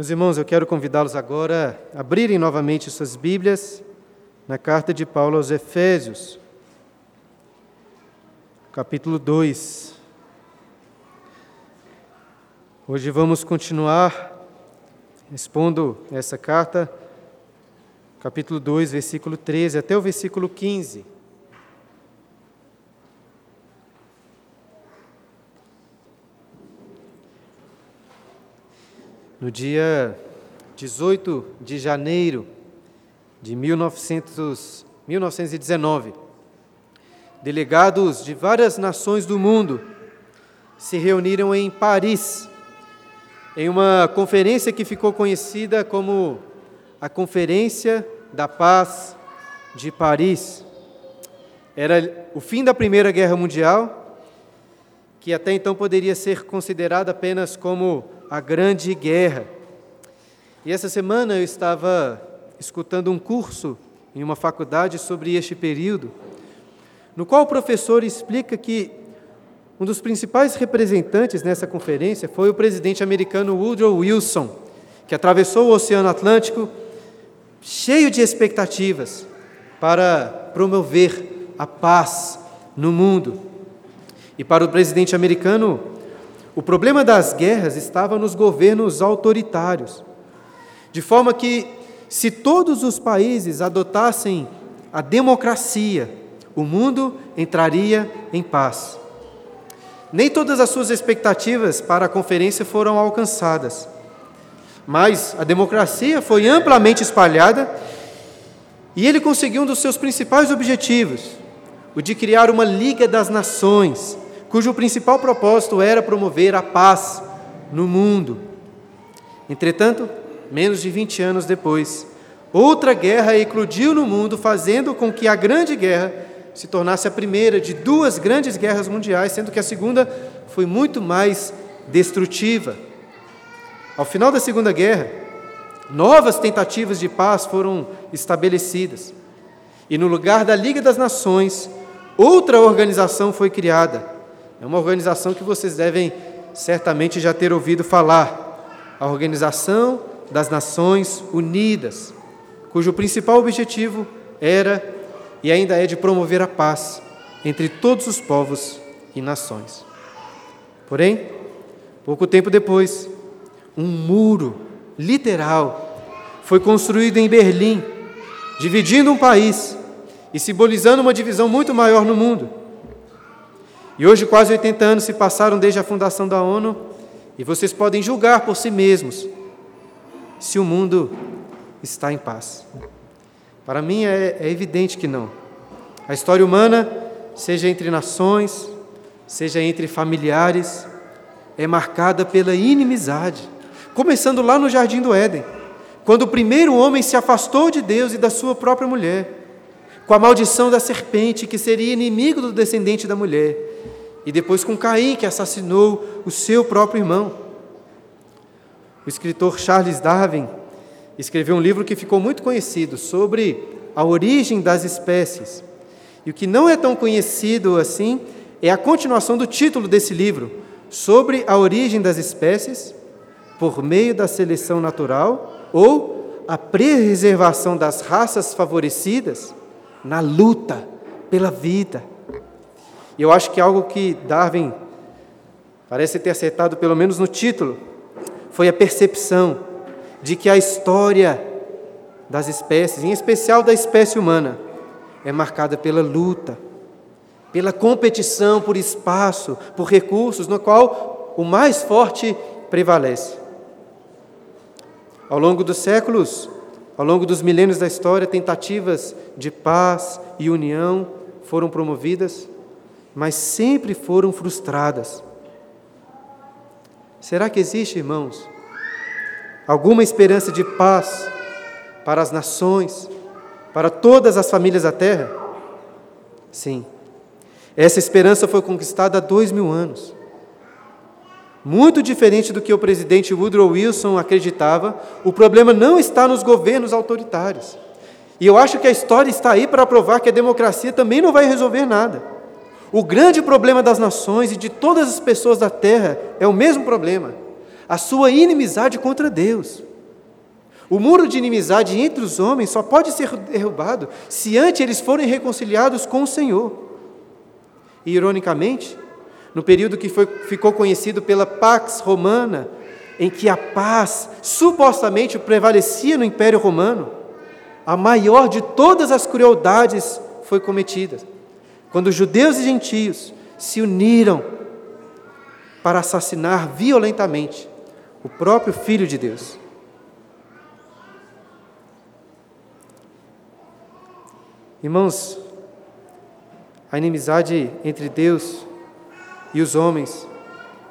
Meus irmãos, eu quero convidá-los agora a abrirem novamente suas Bíblias na carta de Paulo aos Efésios, capítulo 2. Hoje vamos continuar expondo essa carta, capítulo 2, versículo 13 até o versículo 15. No dia 18 de janeiro de 1900, 1919, delegados de várias nações do mundo se reuniram em Paris, em uma conferência que ficou conhecida como a Conferência da Paz de Paris. Era o fim da Primeira Guerra Mundial, que até então poderia ser considerada apenas como a Grande Guerra. E essa semana eu estava escutando um curso em uma faculdade sobre este período, no qual o professor explica que um dos principais representantes nessa conferência foi o presidente americano Woodrow Wilson, que atravessou o Oceano Atlântico cheio de expectativas para promover a paz no mundo. E para o presidente americano, o problema das guerras estava nos governos autoritários, de forma que, se todos os países adotassem a democracia, o mundo entraria em paz. Nem todas as suas expectativas para a conferência foram alcançadas, mas a democracia foi amplamente espalhada e ele conseguiu um dos seus principais objetivos, o de criar uma Liga das Nações, cujo principal propósito era promover a paz no mundo. Entretanto, menos de 20 anos depois, outra guerra eclodiu no mundo, fazendo com que a Grande Guerra se tornasse a primeira de duas grandes guerras mundiais, sendo que a segunda foi muito mais destrutiva. Ao final da Segunda Guerra, novas tentativas de paz foram estabelecidas. E no lugar da Liga das Nações, outra organização foi criada, é uma organização que vocês devem certamente já ter ouvido falar. A Organização das Nações Unidas, cujo principal objetivo era e ainda é de promover a paz entre todos os povos e nações. Porém, pouco tempo depois, um muro literal foi construído em Berlim, dividindo um país e simbolizando uma divisão muito maior no mundo. E hoje, quase 80 anos se passaram desde a fundação da ONU, e vocês podem julgar por si mesmos se o mundo está em paz. Para mim é, é evidente que não. A história humana, seja entre nações, seja entre familiares, é marcada pela inimizade, começando lá no jardim do Éden, quando o primeiro homem se afastou de Deus e da sua própria mulher, com a maldição da serpente que seria inimigo do descendente da mulher e depois com Caim, que assassinou o seu próprio irmão. O escritor Charles Darwin escreveu um livro que ficou muito conhecido sobre a origem das espécies. E o que não é tão conhecido assim é a continuação do título desse livro, sobre a origem das espécies por meio da seleção natural ou a preservação das raças favorecidas na luta pela vida. E eu acho que algo que Darwin parece ter acertado, pelo menos no título, foi a percepção de que a história das espécies, em especial da espécie humana, é marcada pela luta, pela competição por espaço, por recursos, no qual o mais forte prevalece. Ao longo dos séculos, ao longo dos milênios da história, tentativas de paz e união foram promovidas, mas sempre foram frustradas. Será que existe, irmãos, alguma esperança de paz para as nações, para todas as famílias da terra? Sim, essa esperança foi conquistada há dois mil anos. Muito diferente do que o presidente Woodrow Wilson acreditava, o problema não está nos governos autoritários. E eu acho que a história está aí para provar que a democracia também não vai resolver nada. O grande problema das nações e de todas as pessoas da terra é o mesmo problema: a sua inimizade contra Deus. O muro de inimizade entre os homens só pode ser derrubado se antes eles forem reconciliados com o Senhor. E, ironicamente, no período que foi, ficou conhecido pela Pax Romana, em que a paz supostamente prevalecia no Império Romano, a maior de todas as crueldades foi cometida. Quando judeus e gentios se uniram para assassinar violentamente o próprio Filho de Deus. Irmãos, a inimizade entre Deus e os homens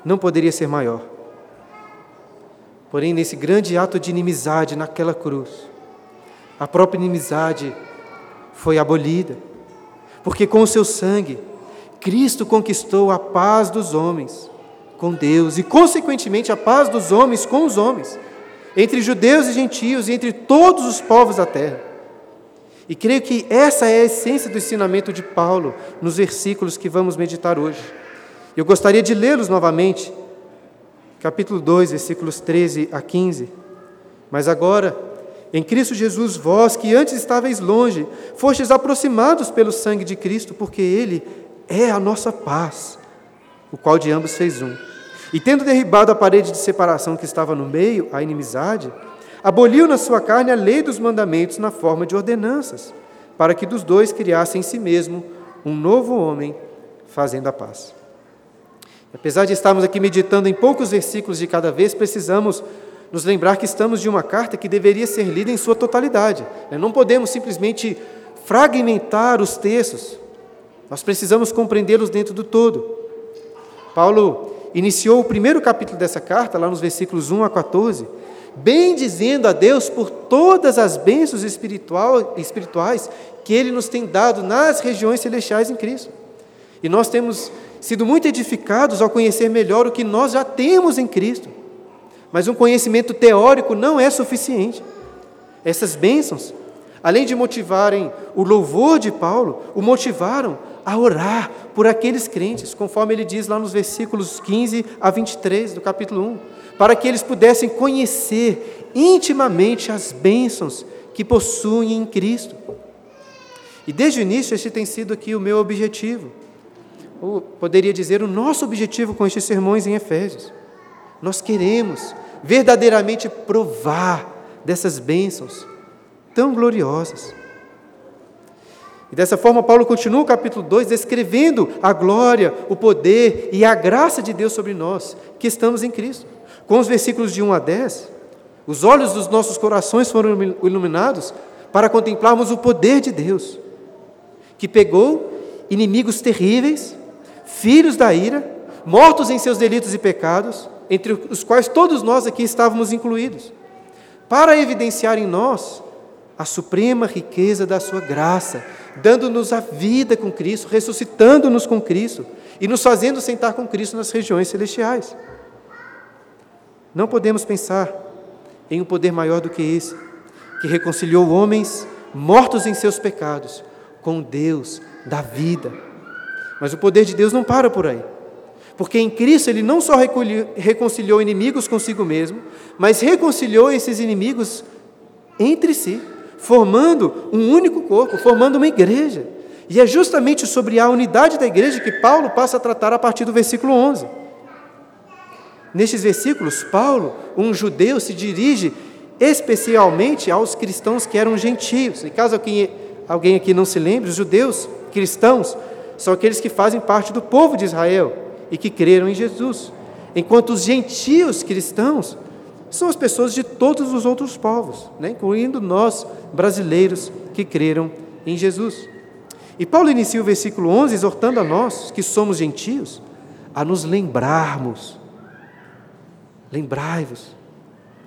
não poderia ser maior. Porém, nesse grande ato de inimizade naquela cruz, a própria inimizade foi abolida, porque com o seu sangue, Cristo conquistou a paz dos homens com Deus e, consequentemente, a paz dos homens com os homens, entre judeus e gentios e entre todos os povos da terra. E creio que essa é a essência do ensinamento de Paulo nos versículos que vamos meditar hoje. Eu gostaria de lê-los novamente, capítulo 2, versículos 13 a 15. Mas agora, em Cristo Jesus, vós que antes estáveis longe, fostes aproximados pelo sangue de Cristo, porque Ele é a nossa paz, o qual de ambos fez um. E tendo derribado a parede de separação que estava no meio, a inimizade, aboliu na sua carne a lei dos mandamentos na forma de ordenanças, para que dos dois criasse em si mesmo um novo homem, fazendo a paz. Apesar de estarmos aqui meditando em poucos versículos de cada vez, precisamos nos lembrar que estamos de uma carta que deveria ser lida em sua totalidade. Né? Não podemos simplesmente fragmentar os textos, nós precisamos compreendê-los dentro do todo. Paulo iniciou o primeiro capítulo dessa carta, lá nos versículos 1 a 14, bem dizendo a Deus por todas as bênçãos espirituais que Ele nos tem dado nas regiões celestiais em Cristo. E nós temos sido muito edificados ao conhecer melhor o que nós já temos em Cristo. Mas um conhecimento teórico não é suficiente. Essas bênçãos, além de motivarem o louvor de Paulo, o motivaram a orar por aqueles crentes, conforme ele diz lá nos versículos 15 a 23 do capítulo 1 para que eles pudessem conhecer intimamente as bênçãos que possuem em Cristo. E desde o início, esse tem sido aqui o meu objetivo. Ou poderia dizer, o nosso objetivo com estes sermões em Efésios. Nós queremos verdadeiramente provar dessas bênçãos tão gloriosas. E dessa forma, Paulo continua o capítulo 2 descrevendo a glória, o poder e a graça de Deus sobre nós, que estamos em Cristo. Com os versículos de 1 a 10, os olhos dos nossos corações foram iluminados para contemplarmos o poder de Deus, que pegou inimigos terríveis, filhos da ira, mortos em seus delitos e pecados, entre os quais todos nós aqui estávamos incluídos, para evidenciar em nós a suprema riqueza da Sua graça, dando-nos a vida com Cristo, ressuscitando-nos com Cristo e nos fazendo sentar com Cristo nas regiões celestiais. Não podemos pensar em um poder maior do que esse, que reconciliou homens mortos em seus pecados com Deus da vida. Mas o poder de Deus não para por aí. Porque em Cristo ele não só reconciliou inimigos consigo mesmo, mas reconciliou esses inimigos entre si, formando um único corpo, formando uma igreja. E é justamente sobre a unidade da igreja que Paulo passa a tratar a partir do versículo 11. Nestes versículos, Paulo, um judeu, se dirige especialmente aos cristãos que eram gentios. E caso alguém aqui não se lembre, os judeus cristãos são aqueles que fazem parte do povo de Israel e que creram em Jesus, enquanto os gentios cristãos são as pessoas de todos os outros povos, né? incluindo nós, brasileiros, que creram em Jesus. E Paulo inicia o versículo 11 exortando a nós, que somos gentios, a nos lembrarmos Lembrai-vos,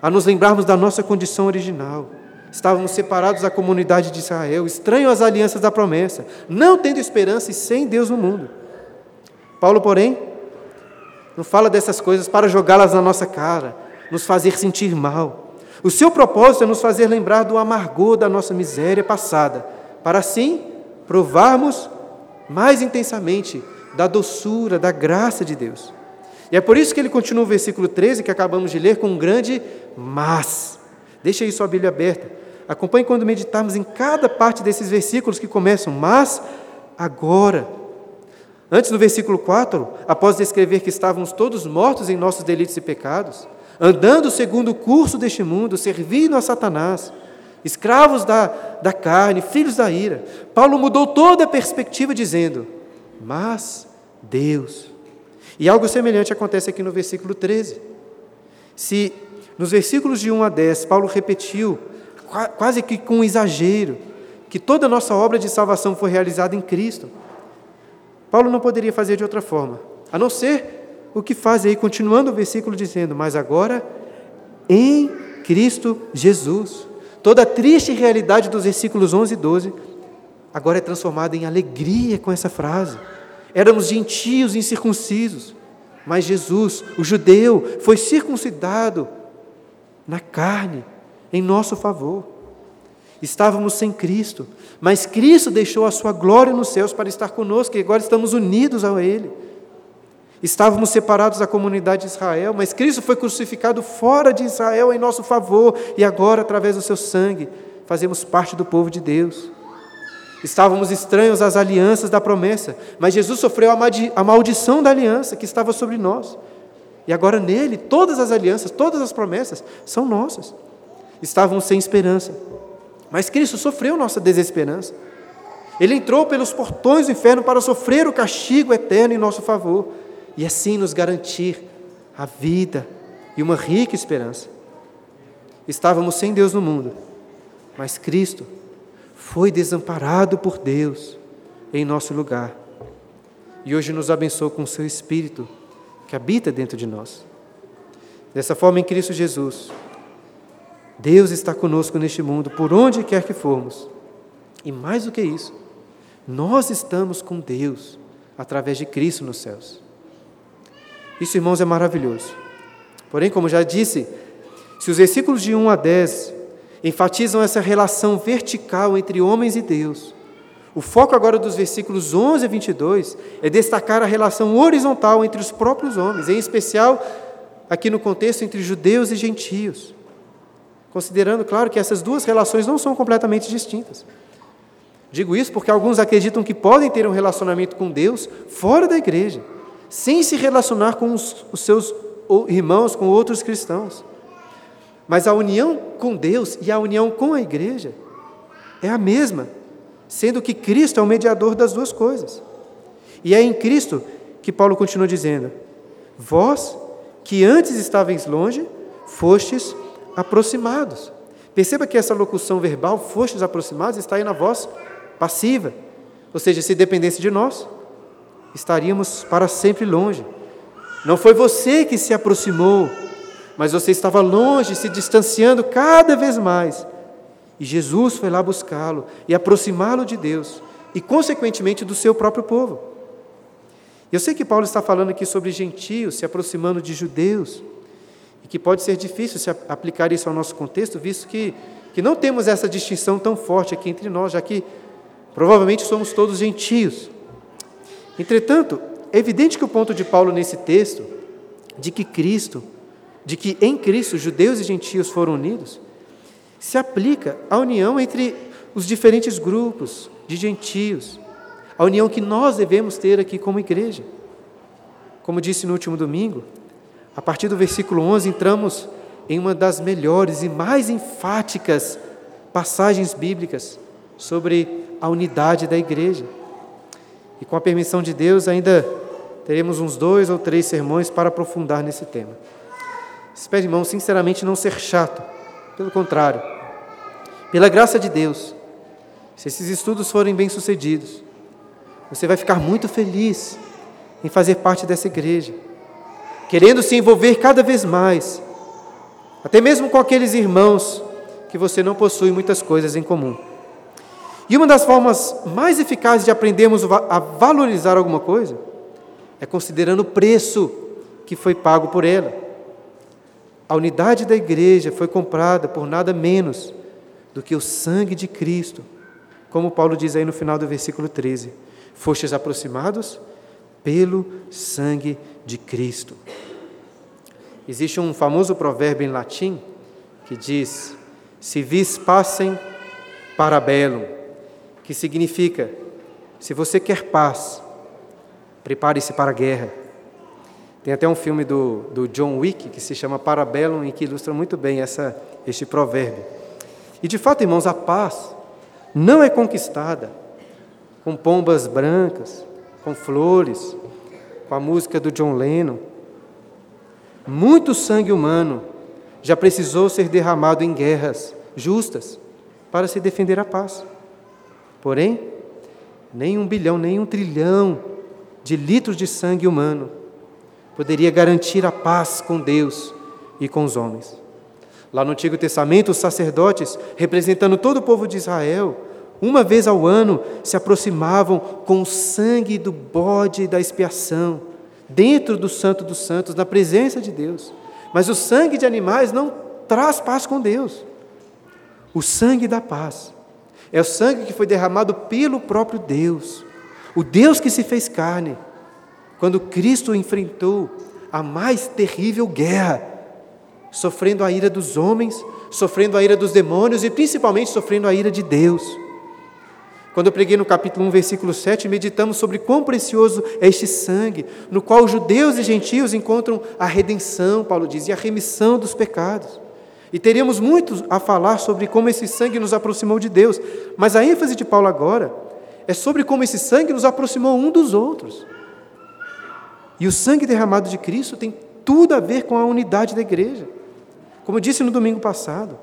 a nos lembrarmos da nossa condição original. Estávamos separados da comunidade de Israel, estranhos às alianças da promessa, não tendo esperança e sem Deus no mundo. Paulo, porém, não fala dessas coisas para jogá-las na nossa cara, nos fazer sentir mal. O seu propósito é nos fazer lembrar do amargor da nossa miséria passada, para assim provarmos mais intensamente da doçura, da graça de Deus. E é por isso que ele continua o versículo 13, que acabamos de ler, com um grande mas. Deixa aí sua Bíblia aberta. Acompanhe quando meditarmos em cada parte desses versículos que começam, mas agora. Antes do versículo 4, após descrever que estávamos todos mortos em nossos delitos e pecados, andando segundo o curso deste mundo, servindo a Satanás, escravos da, da carne, filhos da ira, Paulo mudou toda a perspectiva, dizendo: Mas Deus. E algo semelhante acontece aqui no versículo 13. Se nos versículos de 1 a 10, Paulo repetiu, quase que com exagero, que toda a nossa obra de salvação foi realizada em Cristo. Paulo não poderia fazer de outra forma, a não ser o que faz aí, continuando o versículo dizendo: Mas agora em Cristo Jesus. Toda a triste realidade dos versículos 11 e 12 agora é transformada em alegria com essa frase. Éramos gentios incircuncisos, mas Jesus, o judeu, foi circuncidado na carne, em nosso favor. Estávamos sem Cristo, mas Cristo deixou a sua glória nos céus para estar conosco e agora estamos unidos a Ele. Estávamos separados da comunidade de Israel, mas Cristo foi crucificado fora de Israel em nosso favor e agora, através do seu sangue, fazemos parte do povo de Deus. Estávamos estranhos às alianças da promessa, mas Jesus sofreu a maldição da aliança que estava sobre nós. E agora nele, todas as alianças, todas as promessas são nossas. Estávamos sem esperança, mas Cristo sofreu nossa desesperança. Ele entrou pelos portões do inferno para sofrer o castigo eterno em nosso favor e assim nos garantir a vida e uma rica esperança. Estávamos sem Deus no mundo, mas Cristo foi desamparado por Deus em nosso lugar e hoje nos abençoou com o seu Espírito que habita dentro de nós. Dessa forma, em Cristo Jesus, Deus está conosco neste mundo, por onde quer que formos. E mais do que isso, nós estamos com Deus através de Cristo nos céus. Isso, irmãos, é maravilhoso. Porém, como já disse, se os versículos de 1 a 10 enfatizam essa relação vertical entre homens e Deus, o foco agora dos versículos 11 a 22 é destacar a relação horizontal entre os próprios homens, em especial aqui no contexto entre judeus e gentios. Considerando, claro, que essas duas relações não são completamente distintas. Digo isso porque alguns acreditam que podem ter um relacionamento com Deus fora da igreja, sem se relacionar com os, os seus irmãos, com outros cristãos. Mas a união com Deus e a união com a igreja é a mesma sendo que Cristo é o mediador das duas coisas. E é em Cristo que Paulo continua dizendo: Vós, que antes estavais longe, fostes aproximados. Perceba que essa locução verbal, fostes aproximados, está aí na voz passiva. Ou seja, se dependesse de nós, estaríamos para sempre longe. Não foi você que se aproximou, mas você estava longe, se distanciando cada vez mais e Jesus foi lá buscá-lo e aproximá-lo de Deus e, consequentemente, do seu próprio povo. Eu sei que Paulo está falando aqui sobre gentios se aproximando de judeus que pode ser difícil se aplicar isso ao nosso contexto, visto que, que não temos essa distinção tão forte aqui entre nós, já que provavelmente somos todos gentios. Entretanto, é evidente que o ponto de Paulo nesse texto, de que Cristo, de que em Cristo judeus e gentios foram unidos, se aplica à união entre os diferentes grupos de gentios, a união que nós devemos ter aqui como igreja. Como disse no último domingo, a partir do versículo 11 entramos em uma das melhores e mais enfáticas passagens bíblicas sobre a unidade da igreja. E com a permissão de Deus, ainda teremos uns dois ou três sermões para aprofundar nesse tema. Espero, irmão, sinceramente não ser chato, pelo contrário, pela graça de Deus, se esses estudos forem bem-sucedidos, você vai ficar muito feliz em fazer parte dessa igreja, querendo se envolver cada vez mais, até mesmo com aqueles irmãos que você não possui muitas coisas em comum. E uma das formas mais eficazes de aprendermos a valorizar alguma coisa é considerando o preço que foi pago por ela. A unidade da igreja foi comprada por nada menos do que o sangue de Cristo. Como Paulo diz aí no final do versículo 13: Fostes aproximados pelo sangue de Cristo. Existe um famoso provérbio em latim que diz: se vis passem para que significa, se você quer paz, prepare-se para a guerra. Tem até um filme do, do John Wick que se chama Parabellum e que ilustra muito bem essa, este provérbio. E de fato, irmãos, a paz não é conquistada com pombas brancas, com flores, com a música do John Lennon. Muito sangue humano já precisou ser derramado em guerras justas para se defender a paz. Porém, nem um bilhão, nem um trilhão de litros de sangue humano poderia garantir a paz com Deus e com os homens. Lá no Antigo Testamento, os sacerdotes, representando todo o povo de Israel, uma vez ao ano se aproximavam com o sangue do bode da expiação, dentro do Santo dos Santos, na presença de Deus. Mas o sangue de animais não traz paz com Deus. O sangue da paz é o sangue que foi derramado pelo próprio Deus, o Deus que se fez carne, quando Cristo enfrentou a mais terrível guerra, sofrendo a ira dos homens, sofrendo a ira dos demônios e principalmente sofrendo a ira de Deus. Quando eu preguei no capítulo 1, versículo 7, meditamos sobre quão precioso é este sangue, no qual judeus e gentios encontram a redenção, Paulo diz, e a remissão dos pecados. E teríamos muito a falar sobre como esse sangue nos aproximou de Deus, mas a ênfase de Paulo agora é sobre como esse sangue nos aproximou um dos outros. E o sangue derramado de Cristo tem tudo a ver com a unidade da igreja. Como eu disse no domingo passado,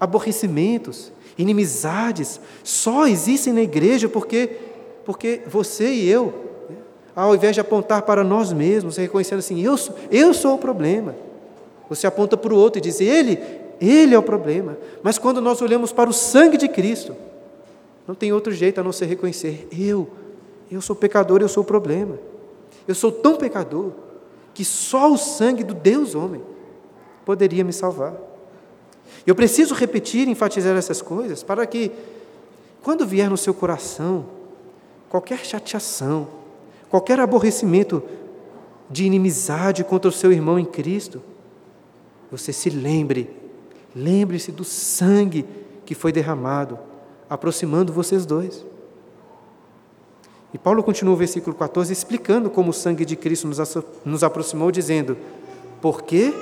aborrecimentos, inimizades só existem na igreja porque, porque você e eu, ao invés de apontar para nós mesmos, reconhecendo assim, eu sou, eu sou o problema, você aponta para o outro e diz, ele, ele é o problema. Mas quando nós olhamos para o sangue de Cristo, não tem outro jeito a não ser reconhecer, eu, eu sou pecador, eu sou o problema. Eu sou tão pecador que só o sangue do Deus homem poderia me salvar. Eu preciso repetir e enfatizar essas coisas para que, quando vier no seu coração qualquer chateação, qualquer aborrecimento de inimizade contra o seu irmão em Cristo, você se lembre, lembre-se do sangue que foi derramado, aproximando vocês dois. E Paulo continua o versículo 14 explicando como o sangue de Cristo nos, nos aproximou, dizendo: Porque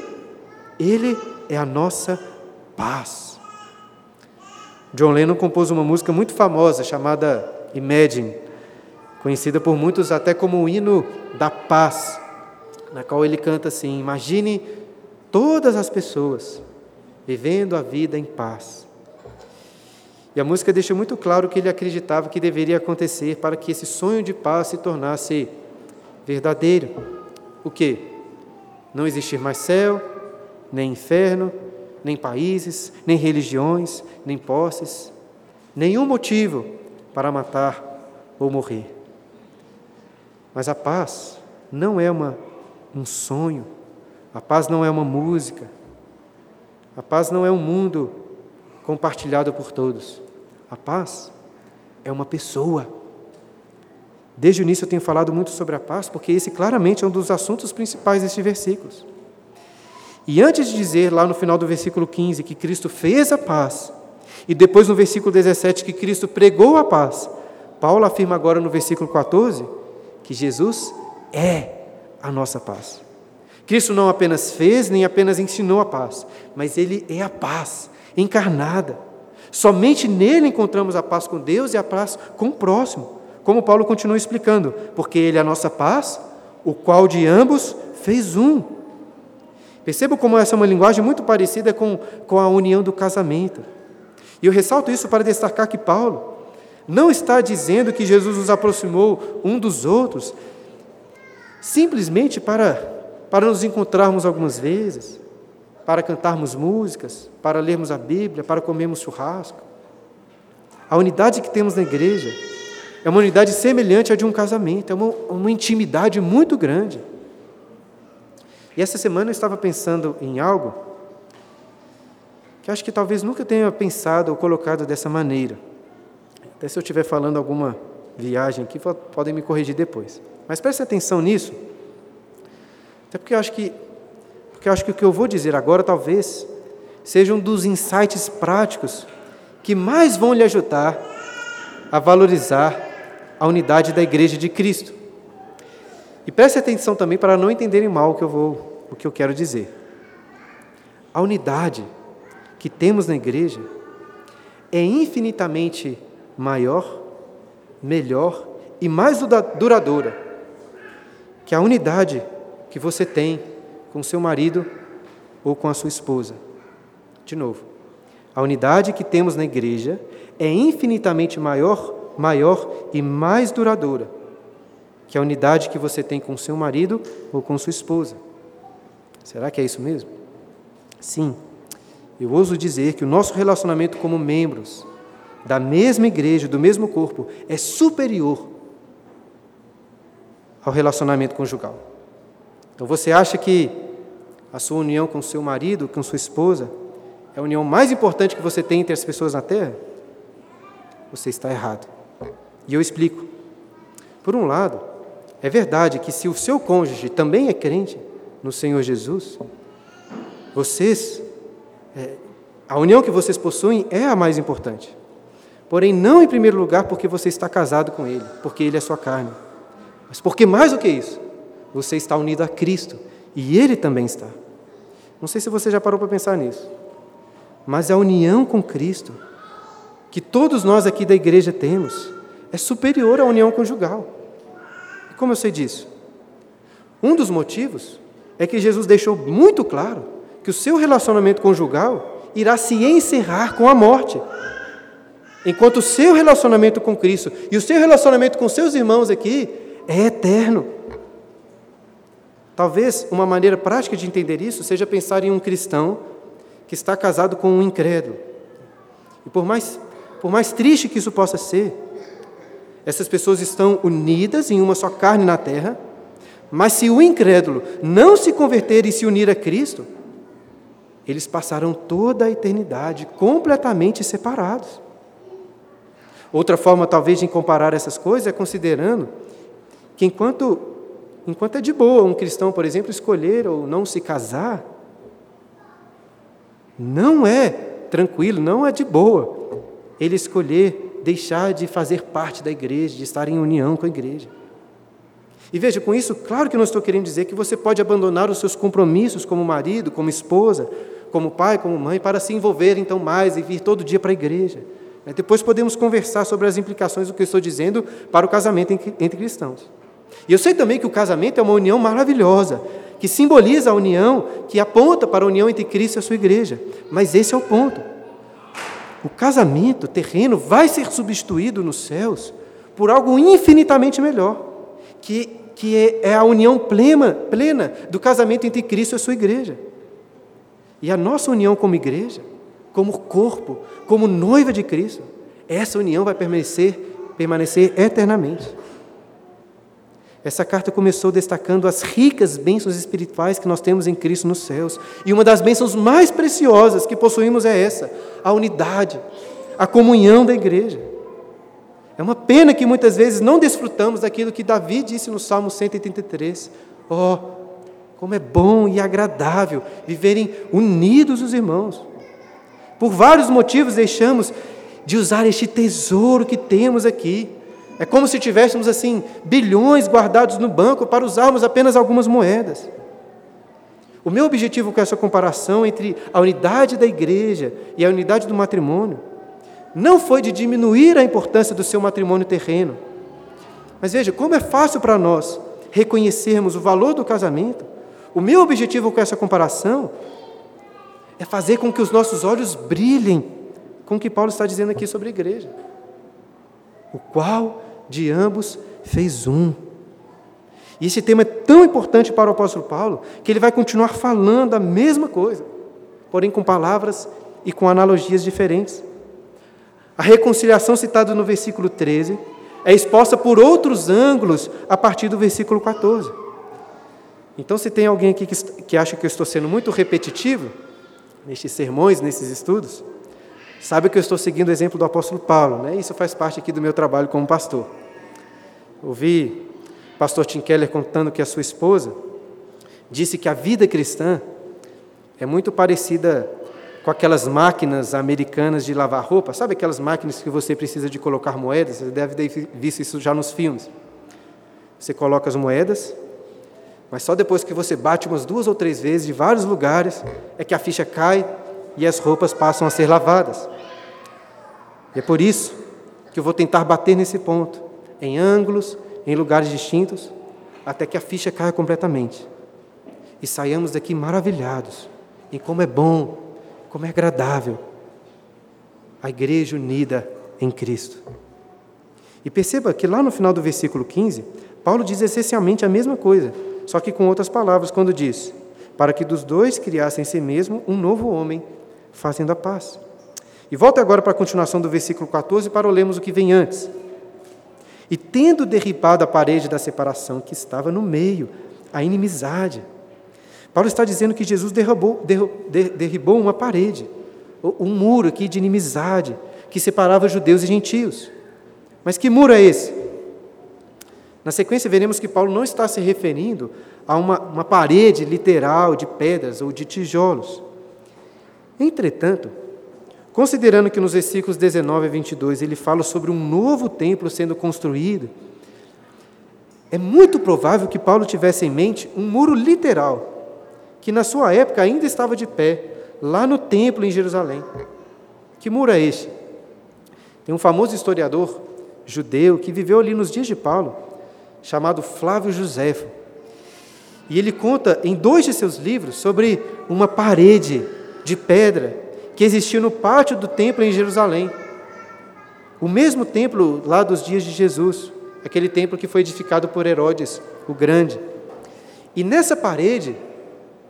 Ele é a nossa paz. John Lennon compôs uma música muito famosa chamada Imagine, conhecida por muitos até como o hino da paz, na qual ele canta assim: Imagine todas as pessoas vivendo a vida em paz. E a música deixa muito claro que ele acreditava que deveria acontecer para que esse sonho de paz se tornasse verdadeiro. O que? Não existir mais céu, nem inferno, nem países, nem religiões, nem posses, nenhum motivo para matar ou morrer. Mas a paz não é uma, um sonho, a paz não é uma música, a paz não é um mundo compartilhado por todos. A paz é uma pessoa. Desde o início eu tenho falado muito sobre a paz, porque esse claramente é um dos assuntos principais destes versículos. E antes de dizer lá no final do versículo 15 que Cristo fez a paz, e depois no versículo 17 que Cristo pregou a paz, Paulo afirma agora no versículo 14 que Jesus é a nossa paz. Cristo não apenas fez, nem apenas ensinou a paz, mas ele é a paz encarnada. Somente nele encontramos a paz com Deus e a paz com o próximo. Como Paulo continua explicando, porque ele é a nossa paz, o qual de ambos fez um Perceba como essa é uma linguagem muito parecida com, com a união do casamento. E eu ressalto isso para destacar que Paulo não está dizendo que Jesus nos aproximou um dos outros simplesmente para, para nos encontrarmos algumas vezes, para cantarmos músicas, para lermos a Bíblia, para comermos churrasco. A unidade que temos na igreja é uma unidade semelhante à de um casamento, é uma, uma intimidade muito grande. E essa semana eu estava pensando em algo que acho que talvez nunca tenha pensado ou colocado dessa maneira. Até se eu estiver falando alguma viagem aqui, podem me corrigir depois. Mas preste atenção nisso, até porque eu acho que, porque acho que o que eu vou dizer agora talvez seja um dos insights práticos que mais vão lhe ajudar a valorizar a unidade da Igreja de Cristo. E preste atenção também para não entenderem mal o que eu vou, o que eu quero dizer. A unidade que temos na igreja é infinitamente maior, melhor e mais duradoura que a unidade que você tem com seu marido ou com a sua esposa. De novo, a unidade que temos na igreja é infinitamente maior, maior e mais duradoura que a unidade que você tem com seu marido ou com sua esposa. Será que é isso mesmo? Sim. Eu ouso dizer que o nosso relacionamento como membros da mesma igreja, do mesmo corpo, é superior ao relacionamento conjugal. Então você acha que a sua união com seu marido, com sua esposa, é a união mais importante que você tem entre as pessoas na terra? Você está errado. E eu explico. Por um lado, é verdade que se o seu cônjuge também é crente no Senhor Jesus, vocês, é, a união que vocês possuem é a mais importante. Porém, não em primeiro lugar porque você está casado com ele, porque ele é sua carne, mas porque mais do que isso, você está unido a Cristo e ele também está. Não sei se você já parou para pensar nisso, mas a união com Cristo, que todos nós aqui da igreja temos, é superior à união conjugal. Como eu sei disso? Um dos motivos é que Jesus deixou muito claro que o seu relacionamento conjugal irá se encerrar com a morte. Enquanto o seu relacionamento com Cristo e o seu relacionamento com seus irmãos aqui é eterno. Talvez uma maneira prática de entender isso seja pensar em um cristão que está casado com um incrédulo. E por mais, por mais triste que isso possa ser, essas pessoas estão unidas em uma só carne na terra, mas se o incrédulo não se converter e se unir a Cristo, eles passarão toda a eternidade completamente separados. Outra forma, talvez, de comparar essas coisas é considerando que enquanto, enquanto é de boa um cristão, por exemplo, escolher ou não se casar, não é tranquilo, não é de boa ele escolher deixar de fazer parte da igreja, de estar em união com a igreja. E veja, com isso, claro que não estou querendo dizer que você pode abandonar os seus compromissos como marido, como esposa, como pai, como mãe, para se envolver então mais e vir todo dia para a igreja. Depois podemos conversar sobre as implicações do que eu estou dizendo para o casamento entre cristãos. E eu sei também que o casamento é uma união maravilhosa, que simboliza a união, que aponta para a união entre Cristo e a sua igreja. Mas esse é o ponto. O casamento terreno vai ser substituído nos céus por algo infinitamente melhor, que, que é, é a união plena, plena do casamento entre Cristo e a sua igreja. E a nossa união como igreja, como corpo, como noiva de Cristo, essa união vai permanecer, permanecer eternamente. Essa carta começou destacando as ricas bênçãos espirituais que nós temos em Cristo nos céus. E uma das bênçãos mais preciosas que possuímos é essa: a unidade, a comunhão da igreja. É uma pena que muitas vezes não desfrutamos daquilo que Davi disse no Salmo 133. Oh, como é bom e agradável viverem unidos os irmãos. Por vários motivos deixamos de usar este tesouro que temos aqui é como se tivéssemos assim bilhões guardados no banco para usarmos apenas algumas moedas. O meu objetivo com essa comparação entre a unidade da igreja e a unidade do matrimônio não foi de diminuir a importância do seu matrimônio terreno. Mas veja, como é fácil para nós reconhecermos o valor do casamento, o meu objetivo com essa comparação é fazer com que os nossos olhos brilhem com o que Paulo está dizendo aqui sobre a igreja. O qual de ambos fez um. E esse tema é tão importante para o apóstolo Paulo que ele vai continuar falando a mesma coisa, porém com palavras e com analogias diferentes. A reconciliação citada no versículo 13 é exposta por outros ângulos a partir do versículo 14. Então, se tem alguém aqui que acha que eu estou sendo muito repetitivo nestes sermões, nesses estudos, Sabe que eu estou seguindo o exemplo do apóstolo Paulo, né? Isso faz parte aqui do meu trabalho como pastor. Ouvi o pastor Tim Keller contando que a sua esposa disse que a vida cristã é muito parecida com aquelas máquinas americanas de lavar roupa, sabe aquelas máquinas que você precisa de colocar moedas? Você deve ter visto isso já nos filmes. Você coloca as moedas, mas só depois que você bate umas duas ou três vezes de vários lugares é que a ficha cai e as roupas passam a ser lavadas. E é por isso que eu vou tentar bater nesse ponto, em ângulos, em lugares distintos, até que a ficha caia completamente e saiamos daqui maravilhados em como é bom como é agradável a igreja unida em Cristo. E perceba que lá no final do versículo 15, Paulo diz essencialmente a mesma coisa, só que com outras palavras, quando diz: Para que dos dois criassem em si mesmo um novo homem, fazendo a paz. E volta agora para a continuação do versículo 14 para lermos o que vem antes. E tendo derribado a parede da separação que estava no meio, a inimizade, Paulo está dizendo que Jesus derrubou, derribou uma parede, um muro aqui de inimizade que separava judeus e gentios. Mas que muro é esse? Na sequência, veremos que Paulo não está se referindo a uma, uma parede literal de pedras ou de tijolos. Entretanto, considerando que nos versículos 19 a 22 ele fala sobre um novo templo sendo construído, é muito provável que Paulo tivesse em mente um muro literal que na sua época ainda estava de pé, lá no templo em Jerusalém. Que muro é este? Tem um famoso historiador judeu que viveu ali nos dias de Paulo, chamado Flávio Joséfo. E ele conta em dois de seus livros sobre uma parede de pedra que existia no pátio do templo em Jerusalém. O mesmo templo lá dos dias de Jesus, aquele templo que foi edificado por Herodes o Grande. E nessa parede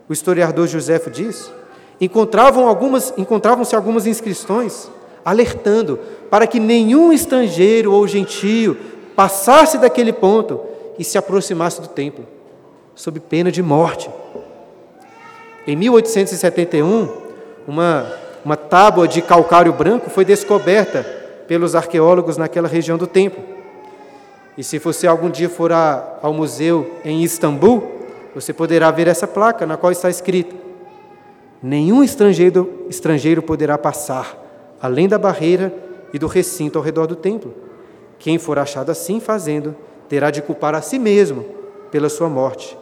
o historiador Joséfo diz, encontravam algumas, encontravam-se algumas inscrições alertando para que nenhum estrangeiro ou gentio passasse daquele ponto e se aproximasse do templo, sob pena de morte. Em 1871, uma, uma tábua de calcário branco foi descoberta pelos arqueólogos naquela região do templo. E se você algum dia for a, ao museu em Istambul, você poderá ver essa placa na qual está escrito: Nenhum estrangeiro, estrangeiro poderá passar além da barreira e do recinto ao redor do templo. Quem for achado assim fazendo, terá de culpar a si mesmo pela sua morte,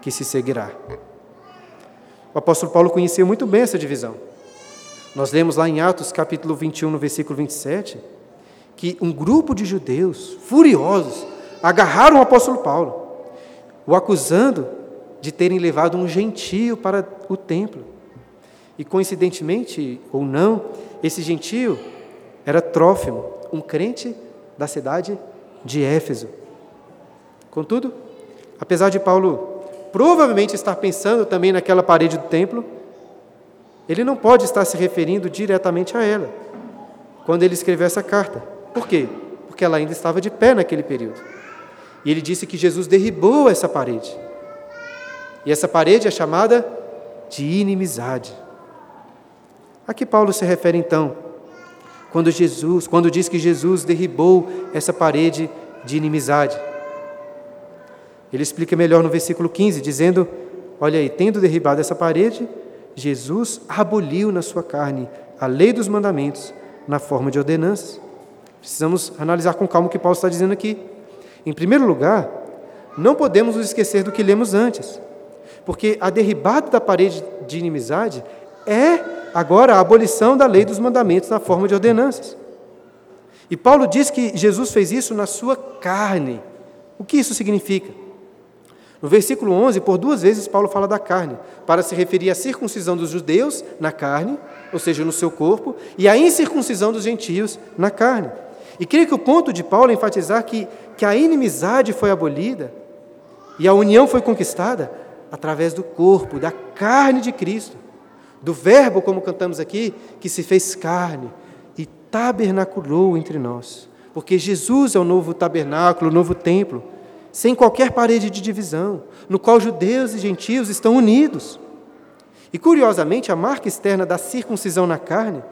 que se seguirá. O apóstolo Paulo conhecia muito bem essa divisão. Nós lemos lá em Atos capítulo 21, no versículo 27, que um grupo de judeus furiosos agarraram o apóstolo Paulo, o acusando de terem levado um gentio para o templo. E coincidentemente ou não, esse gentio era Trófimo, um crente da cidade de Éfeso. Contudo, apesar de Paulo provavelmente estar pensando também naquela parede do templo, ele não pode estar se referindo diretamente a ela quando ele escreveu essa carta. Por quê? Porque ela ainda estava de pé naquele período. E ele disse que Jesus derribou essa parede. E essa parede é chamada de inimizade. A que Paulo se refere então? Quando Jesus, quando diz que Jesus derribou essa parede de inimizade. Ele explica melhor no versículo 15, dizendo: Olha aí, tendo derribado essa parede, Jesus aboliu na sua carne a lei dos mandamentos na forma de ordenanças. Precisamos analisar com calma o que Paulo está dizendo aqui. Em primeiro lugar, não podemos nos esquecer do que lemos antes. Porque a derribada da parede de inimizade é agora a abolição da lei dos mandamentos na forma de ordenanças. E Paulo diz que Jesus fez isso na sua carne. O que isso significa? No versículo 11, por duas vezes, Paulo fala da carne, para se referir à circuncisão dos judeus na carne, ou seja, no seu corpo, e à incircuncisão dos gentios na carne. E creio que o ponto de Paulo é enfatizar que, que a inimizade foi abolida e a união foi conquistada através do corpo, da carne de Cristo, do Verbo, como cantamos aqui, que se fez carne e tabernaculou entre nós. Porque Jesus é o novo tabernáculo, o novo templo, sem qualquer parede de divisão, no qual judeus e gentios estão unidos. E curiosamente, a marca externa da circuncisão na carne,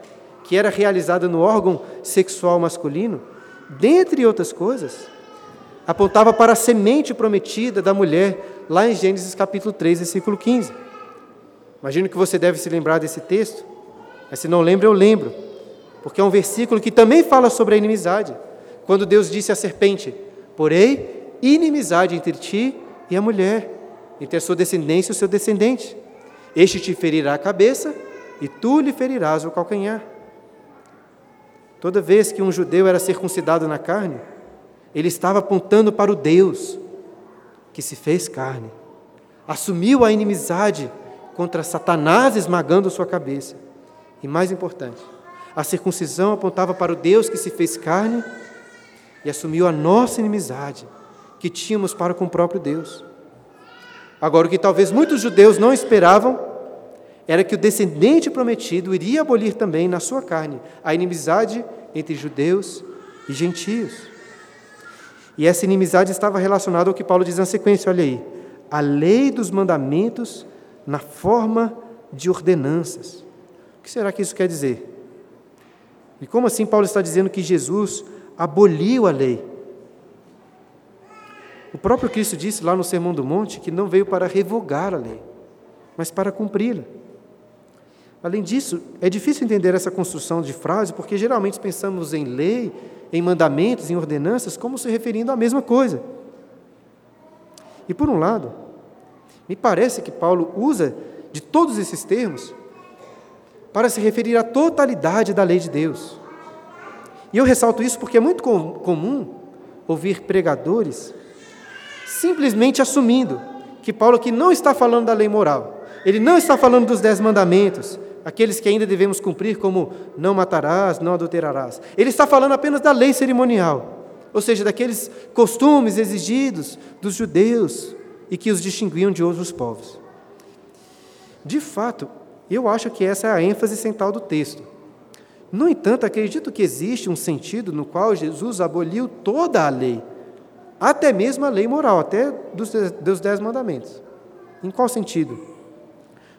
que era realizada no órgão sexual masculino, dentre outras coisas, apontava para a semente prometida da mulher, lá em Gênesis capítulo 3, versículo 15. Imagino que você deve se lembrar desse texto, Mas se não lembra, eu lembro, porque é um versículo que também fala sobre a inimizade. Quando Deus disse à serpente: Porém, inimizade entre ti e a mulher, entre a sua descendência e o seu descendente. Este te ferirá a cabeça e tu lhe ferirás o calcanhar. Toda vez que um judeu era circuncidado na carne, ele estava apontando para o Deus que se fez carne, assumiu a inimizade contra Satanás esmagando sua cabeça. E mais importante, a circuncisão apontava para o Deus que se fez carne e assumiu a nossa inimizade que tínhamos para com o próprio Deus. Agora, o que talvez muitos judeus não esperavam era que o descendente prometido iria abolir também na sua carne a inimizade entre judeus e gentios. E essa inimizade estava relacionada ao que Paulo diz na sequência, olha aí. A lei dos mandamentos na forma de ordenanças. O que será que isso quer dizer? E como assim Paulo está dizendo que Jesus aboliu a lei? O próprio Cristo disse lá no Sermão do Monte que não veio para revogar a lei, mas para cumpri-la. Além disso, é difícil entender essa construção de frase, porque geralmente pensamos em lei em mandamentos, em ordenanças, como se referindo à mesma coisa. E por um lado, me parece que Paulo usa de todos esses termos para se referir à totalidade da lei de Deus. E eu ressalto isso porque é muito comum ouvir pregadores simplesmente assumindo que Paulo aqui não está falando da lei moral, ele não está falando dos dez mandamentos, aqueles que ainda devemos cumprir, como não matarás, não adulterarás. Ele está falando apenas da lei cerimonial, ou seja, daqueles costumes exigidos dos judeus e que os distinguiam de outros povos. De fato, eu acho que essa é a ênfase central do texto. No entanto, acredito que existe um sentido no qual Jesus aboliu toda a lei, até mesmo a lei moral, até dos, dos Dez Mandamentos. Em qual sentido?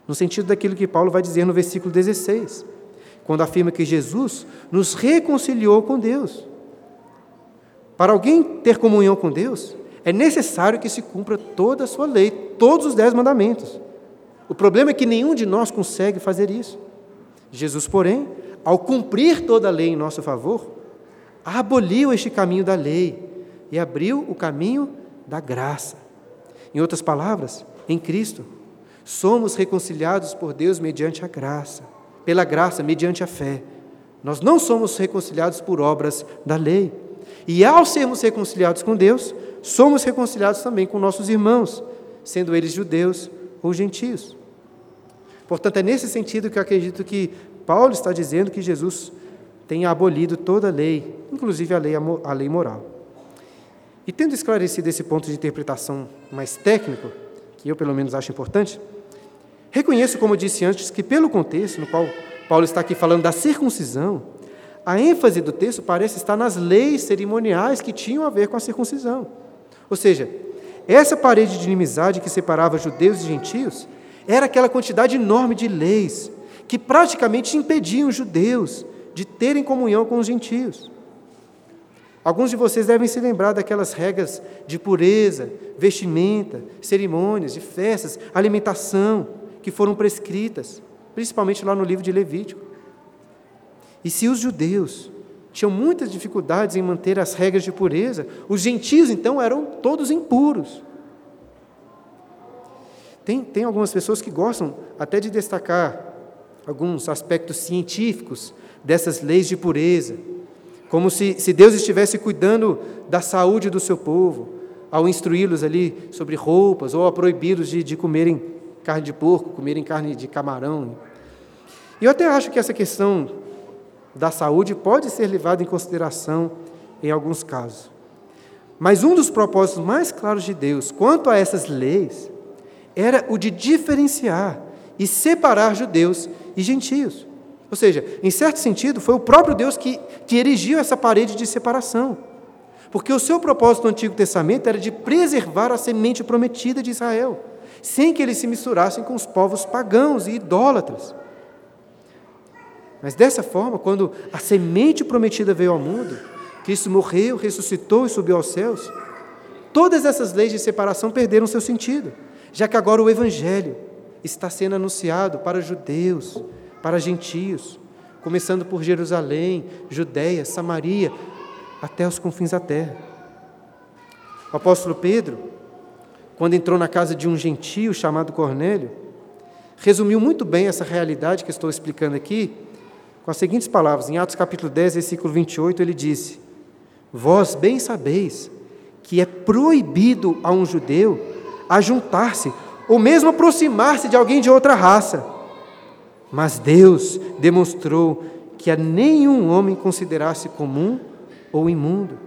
no sentido daquilo que Paulo vai dizer no versículo 16, quando afirma que Jesus nos reconciliou com Deus. Para alguém ter comunhão com Deus, é necessário que se cumpra toda a sua lei, todos os dez mandamentos. O problema é que nenhum de nós consegue fazer isso. Jesus, porém, ao cumprir toda a lei em nosso favor, aboliu este caminho da lei e abriu o caminho da graça. Em outras palavras, em Cristo, Somos reconciliados por Deus mediante a graça, pela graça, mediante a fé. Nós não somos reconciliados por obras da lei. E ao sermos reconciliados com Deus, somos reconciliados também com nossos irmãos, sendo eles judeus ou gentios. Portanto, é nesse sentido que eu acredito que Paulo está dizendo que Jesus tem abolido toda a lei, inclusive a lei, a lei moral. E tendo esclarecido esse ponto de interpretação mais técnico, que eu pelo menos acho importante, Reconheço, como disse antes, que pelo contexto no qual Paulo está aqui falando da circuncisão, a ênfase do texto parece estar nas leis cerimoniais que tinham a ver com a circuncisão. Ou seja, essa parede de inimizade que separava judeus e gentios era aquela quantidade enorme de leis que praticamente impediam os judeus de terem comunhão com os gentios. Alguns de vocês devem se lembrar daquelas regras de pureza, vestimenta, cerimônias, de festas, alimentação que foram prescritas, principalmente lá no livro de Levítico. E se os judeus tinham muitas dificuldades em manter as regras de pureza, os gentios então eram todos impuros. Tem, tem algumas pessoas que gostam até de destacar alguns aspectos científicos dessas leis de pureza, como se, se Deus estivesse cuidando da saúde do seu povo, ao instruí-los ali sobre roupas ou a proibi-los de, de comerem carne de porco, comerem carne de camarão. E eu até acho que essa questão da saúde pode ser levada em consideração em alguns casos. Mas um dos propósitos mais claros de Deus quanto a essas leis era o de diferenciar e separar judeus e gentios. Ou seja, em certo sentido, foi o próprio Deus que, que erigiu essa parede de separação. Porque o seu propósito no Antigo Testamento era de preservar a semente prometida de Israel sem que eles se misturassem com os povos pagãos e idólatras. Mas dessa forma, quando a semente prometida veio ao mundo, Cristo morreu, ressuscitou e subiu aos céus, todas essas leis de separação perderam seu sentido, já que agora o Evangelho está sendo anunciado para judeus, para gentios, começando por Jerusalém, Judéia, Samaria, até os confins da terra. O apóstolo Pedro, quando entrou na casa de um gentio chamado Cornélio, resumiu muito bem essa realidade que estou explicando aqui, com as seguintes palavras. Em Atos capítulo 10, versículo 28, ele disse: Vós bem sabeis que é proibido a um judeu ajuntar-se ou mesmo aproximar-se de alguém de outra raça mas Deus demonstrou que a nenhum homem considerasse comum ou imundo.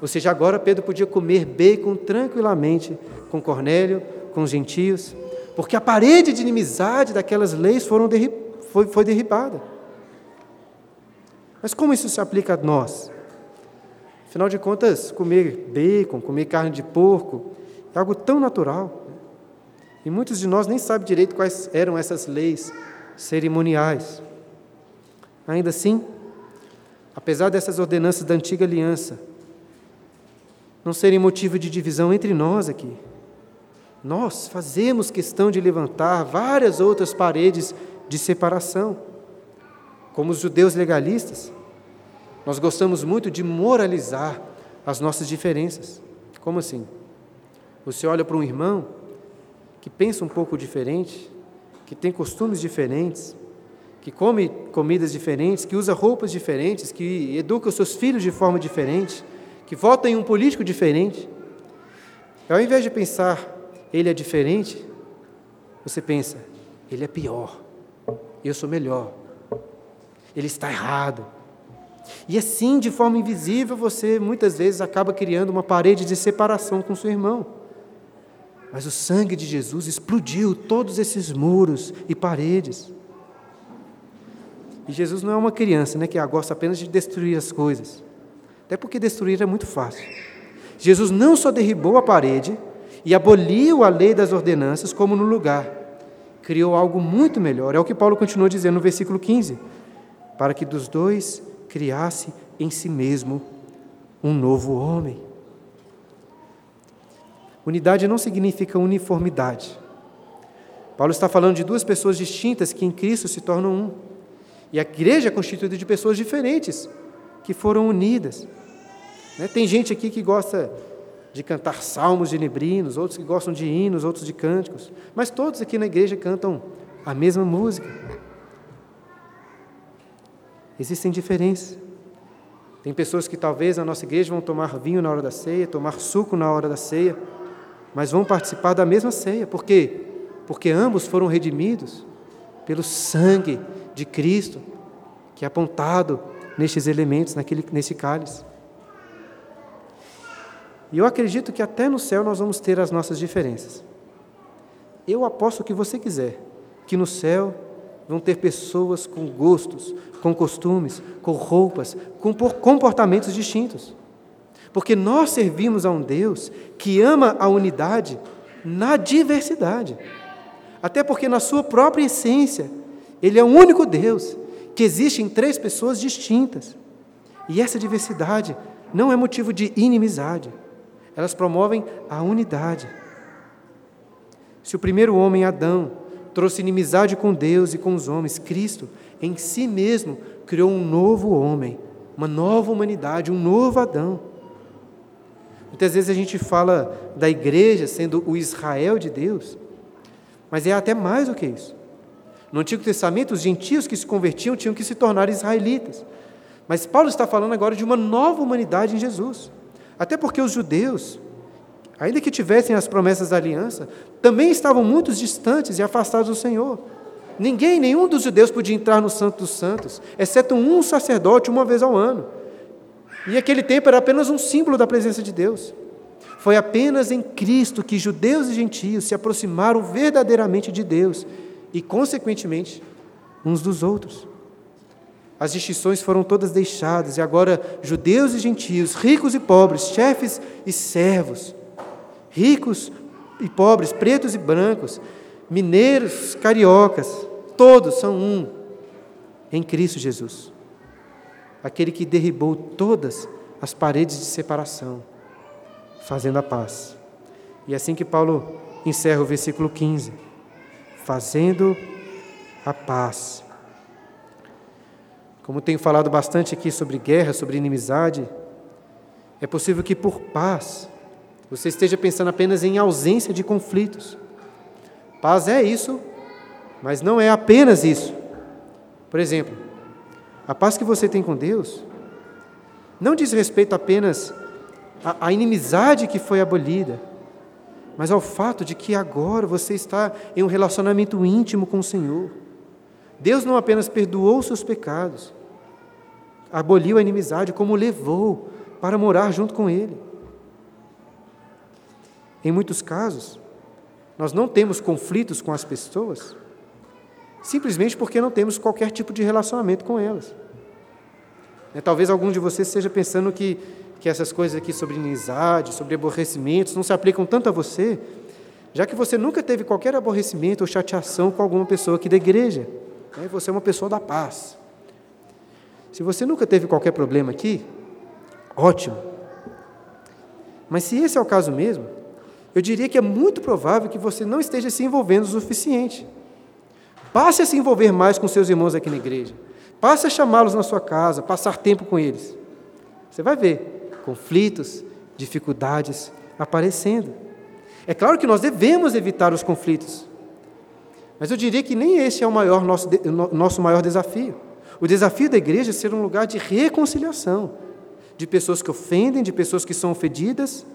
Ou seja, agora Pedro podia comer bacon tranquilamente com Cornélio, com os gentios, porque a parede de inimizade daquelas leis foi, foi derribada. Mas como isso se aplica a nós? Afinal de contas, comer bacon, comer carne de porco, é algo tão natural. E muitos de nós nem sabem direito quais eram essas leis cerimoniais. Ainda assim, apesar dessas ordenanças da antiga aliança não serem motivo de divisão entre nós aqui, nós fazemos questão de levantar várias outras paredes de separação. Como os judeus legalistas, nós gostamos muito de moralizar as nossas diferenças. Como assim? Você olha para um irmão que pensa um pouco diferente, que tem costumes diferentes, que come comidas diferentes, que usa roupas diferentes, que educa os seus filhos de forma diferente, que vota em um político diferente. Ao invés de pensar, ele é diferente, você pensa, ele é pior, eu sou melhor, ele está errado. E assim, de forma invisível, você muitas vezes acaba criando uma parede de separação com seu irmão. Mas o sangue de Jesus explodiu todos esses muros e paredes. E Jesus não é uma criança né, que gosta apenas de destruir as coisas. Até porque destruir é muito fácil. Jesus não só derribou a parede e aboliu a lei das ordenanças, como no lugar. Criou algo muito melhor. É o que Paulo continua dizendo no versículo 15: para que dos dois criasse em si mesmo um novo homem. Unidade não significa uniformidade. Paulo está falando de duas pessoas distintas que em Cristo se tornam um. E a igreja é constituída de pessoas diferentes que foram unidas. Né? Tem gente aqui que gosta de cantar salmos de nebrinos, outros que gostam de hinos, outros de cânticos, mas todos aqui na igreja cantam a mesma música. Existem diferenças. Tem pessoas que talvez na nossa igreja vão tomar vinho na hora da ceia, tomar suco na hora da ceia, mas vão participar da mesma ceia. Por quê? Porque ambos foram redimidos pelo sangue de Cristo, que é apontado nestes elementos, naquele, nesse cálice. E eu acredito que até no céu nós vamos ter as nossas diferenças. Eu aposto o que você quiser, que no céu vão ter pessoas com gostos, com costumes, com roupas, com comportamentos distintos. Porque nós servimos a um Deus que ama a unidade na diversidade. Até porque, na sua própria essência, Ele é o único Deus que existe em três pessoas distintas. E essa diversidade não é motivo de inimizade, elas promovem a unidade. Se o primeiro homem, Adão, trouxe inimizade com Deus e com os homens, Cristo, em si mesmo, criou um novo homem, uma nova humanidade, um novo Adão. Muitas vezes a gente fala da igreja sendo o Israel de Deus, mas é até mais do que isso. No Antigo Testamento, os gentios que se convertiam tinham que se tornar israelitas. Mas Paulo está falando agora de uma nova humanidade em Jesus. Até porque os judeus, ainda que tivessem as promessas da aliança, também estavam muito distantes e afastados do Senhor. Ninguém, nenhum dos judeus podia entrar no Santo dos Santos, exceto um sacerdote uma vez ao ano. E aquele tempo era apenas um símbolo da presença de Deus. Foi apenas em Cristo que judeus e gentios se aproximaram verdadeiramente de Deus e, consequentemente, uns dos outros. As distinções foram todas deixadas e agora judeus e gentios, ricos e pobres, chefes e servos, ricos e pobres, pretos e brancos, mineiros, cariocas, todos são um em Cristo Jesus aquele que derribou todas as paredes de separação, fazendo a paz. E assim que Paulo encerra o versículo 15: fazendo a paz. Como tenho falado bastante aqui sobre guerra, sobre inimizade, é possível que por paz você esteja pensando apenas em ausência de conflitos. Paz é isso, mas não é apenas isso. Por exemplo, a paz que você tem com Deus não diz respeito apenas à, inimizade que foi abolida, mas ao fato de que agora você está em um relacionamento íntimo com o Senhor. Deus não apenas perdoou seus pecados, aboliu a inimizade, como levou para morar junto com Ele. Em muitos casos, nós não temos conflitos com as pessoas simplesmente porque não temos qualquer tipo de relacionamento com elas. É, talvez algum de vocês esteja pensando que, que essas coisas aqui sobre inimizade, sobre aborrecimentos, não se aplicam tanto a você, já que você nunca teve qualquer aborrecimento ou chateação com alguma pessoa aqui da igreja. Né? Você é uma pessoa da paz. Se você nunca teve qualquer problema aqui, ótimo. Mas se esse é o caso mesmo, eu diria que é muito provável que você não esteja se envolvendo o suficiente. Passe a se envolver mais com seus irmãos aqui na igreja. Passe a chamá-los na sua casa, passar tempo com eles. Você vai ver conflitos, dificuldades aparecendo. É claro que nós devemos evitar os conflitos. Mas eu diria que nem esse é o maior nosso, nosso maior desafio. O desafio da igreja é ser um lugar de reconciliação, de pessoas que ofendem, de pessoas que são ofendidas,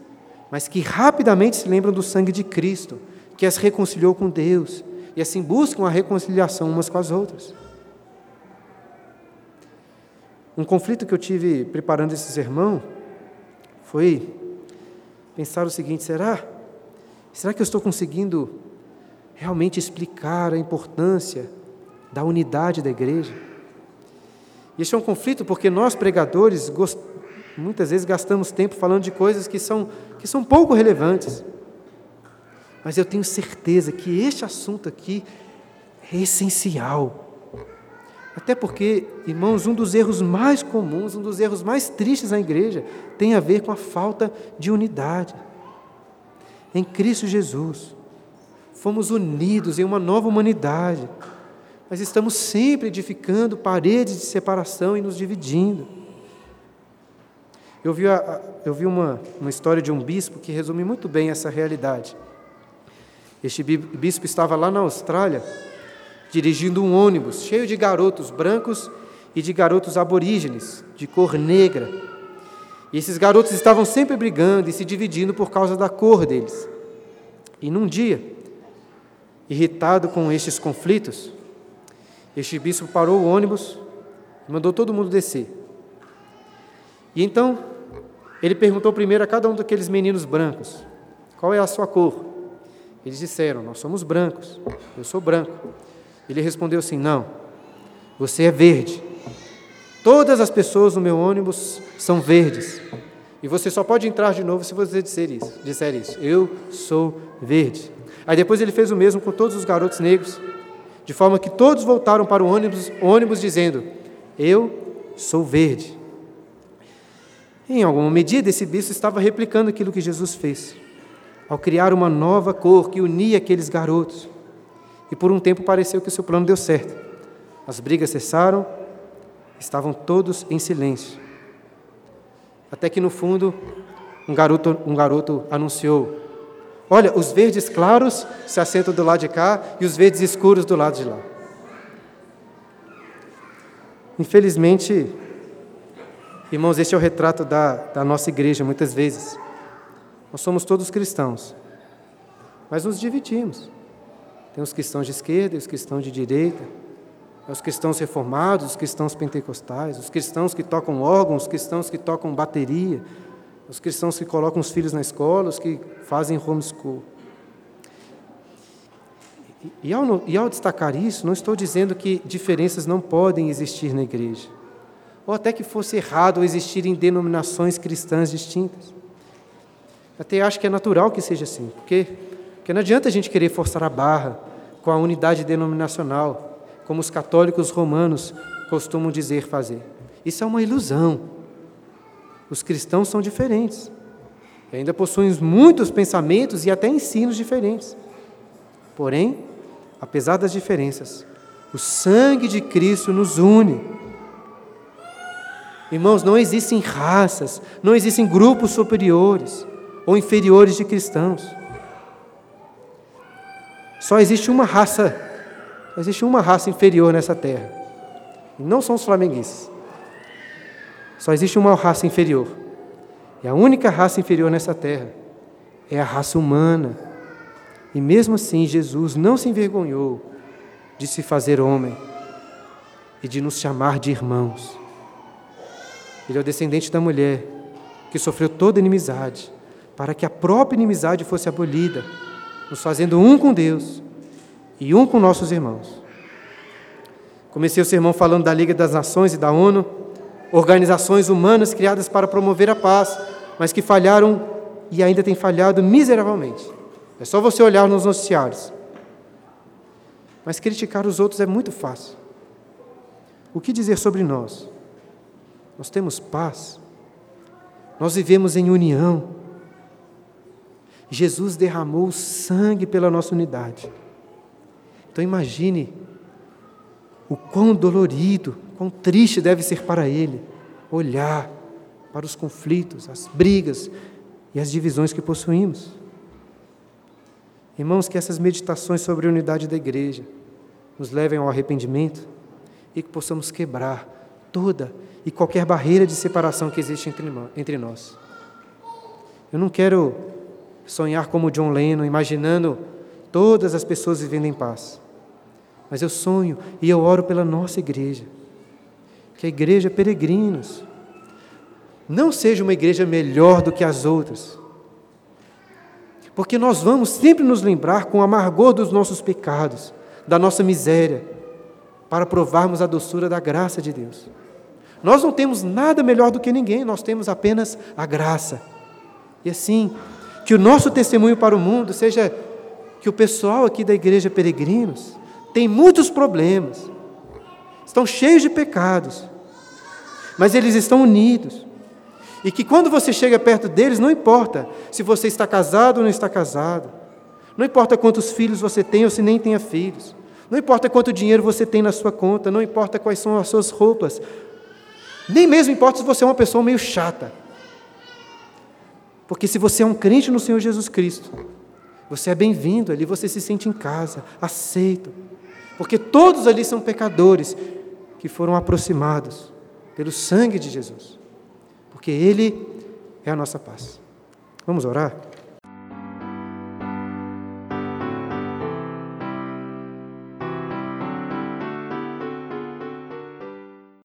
mas que rapidamente se lembram do sangue de Cristo, que as reconciliou com Deus, e assim buscam a reconciliação umas com as outras. Um conflito que eu tive preparando esse sermão foi pensar o seguinte: será? Será que eu estou conseguindo realmente explicar a importância da unidade da igreja? E este é um conflito porque nós, pregadores, muitas vezes gastamos tempo falando de coisas que são, que são pouco relevantes. Mas eu tenho certeza que este assunto aqui é essencial. Até porque, irmãos, um dos erros mais comuns, um dos erros mais tristes na igreja, tem a ver com a falta de unidade. Em Cristo Jesus, fomos unidos em uma nova humanidade, mas estamos sempre edificando paredes de separação e nos dividindo. Eu vi, a, eu vi uma, uma história de um bispo que resume muito bem essa realidade. Este bispo estava lá na Austrália, dirigindo um ônibus cheio de garotos brancos e de garotos aborígenes, de cor negra. E esses garotos estavam sempre brigando e se dividindo por causa da cor deles. E num dia, irritado com estes conflitos, este bispo parou o ônibus e mandou todo mundo descer. E então, ele perguntou primeiro a cada um daqueles meninos brancos: qual é a sua cor? Eles disseram: Nós somos brancos, eu sou branco. Ele respondeu assim: Não, você é verde. Todas as pessoas no meu ônibus são verdes. E você só pode entrar de novo se você disser isso. Disser isso. Eu sou verde. Aí depois ele fez o mesmo com todos os garotos negros, de forma que todos voltaram para o ônibus, ônibus dizendo: Eu sou verde. Em alguma medida, esse bispo estava replicando aquilo que Jesus fez ao criar uma nova cor que unia aqueles garotos. E por um tempo pareceu que o seu plano deu certo. As brigas cessaram, estavam todos em silêncio. Até que no fundo, um garoto, um garoto anunciou: Olha, os verdes claros se assentam do lado de cá e os verdes escuros do lado de lá. Infelizmente, irmãos, este é o retrato da, da nossa igreja muitas vezes. Nós somos todos cristãos, mas nos dividimos. Tem os cristãos de esquerda os cristãos de direita, os cristãos reformados, os cristãos pentecostais, os cristãos que tocam órgãos, os cristãos que tocam bateria, os cristãos que colocam os filhos na escola, os que fazem homeschool. E ao, e ao destacar isso, não estou dizendo que diferenças não podem existir na igreja, ou até que fosse errado existirem denominações cristãs distintas. Até acho que é natural que seja assim, porque, porque não adianta a gente querer forçar a barra com a unidade denominacional, como os católicos romanos costumam dizer fazer. Isso é uma ilusão. Os cristãos são diferentes. E ainda possuem muitos pensamentos e até ensinos diferentes. Porém, apesar das diferenças, o sangue de Cristo nos une. Irmãos, não existem raças, não existem grupos superiores ou inferiores de cristãos. Só existe uma raça, existe uma raça inferior nessa terra. E não são os flamenguistas. Só existe uma raça inferior. E a única raça inferior nessa terra é a raça humana. E mesmo assim, Jesus não se envergonhou de se fazer homem e de nos chamar de irmãos. Ele é o descendente da mulher que sofreu toda inimizade, para que a própria inimizade fosse abolida, nos fazendo um com Deus e um com nossos irmãos. Comecei o sermão falando da Liga das Nações e da ONU, organizações humanas criadas para promover a paz, mas que falharam e ainda têm falhado miseravelmente. É só você olhar nos noticiários. Mas criticar os outros é muito fácil. O que dizer sobre nós? Nós temos paz. Nós vivemos em união. Jesus derramou sangue pela nossa unidade. Então imagine o quão dolorido, quão triste deve ser para ele olhar para os conflitos, as brigas e as divisões que possuímos. Irmãos, que essas meditações sobre a unidade da igreja nos levem ao arrependimento e que possamos quebrar toda e qualquer barreira de separação que existe entre nós. Eu não quero sonhar como John Lennon, imaginando todas as pessoas vivendo em paz. Mas eu sonho e eu oro pela nossa igreja, que a igreja peregrinos não seja uma igreja melhor do que as outras, porque nós vamos sempre nos lembrar com o amargor dos nossos pecados, da nossa miséria, para provarmos a doçura da graça de Deus. Nós não temos nada melhor do que ninguém, nós temos apenas a graça. E assim, que o nosso testemunho para o mundo seja que o pessoal aqui da igreja Peregrinos tem muitos problemas, estão cheios de pecados, mas eles estão unidos. E que quando você chega perto deles, não importa se você está casado ou não está casado, não importa quantos filhos você tem ou se nem tenha filhos, não importa quanto dinheiro você tem na sua conta, não importa quais são as suas roupas, nem mesmo importa se você é uma pessoa meio chata. Porque se você é um crente no Senhor Jesus Cristo, você é bem-vindo ali, você se sente em casa, aceito. Porque todos ali são pecadores que foram aproximados pelo sangue de Jesus. Porque Ele é a nossa paz. Vamos orar?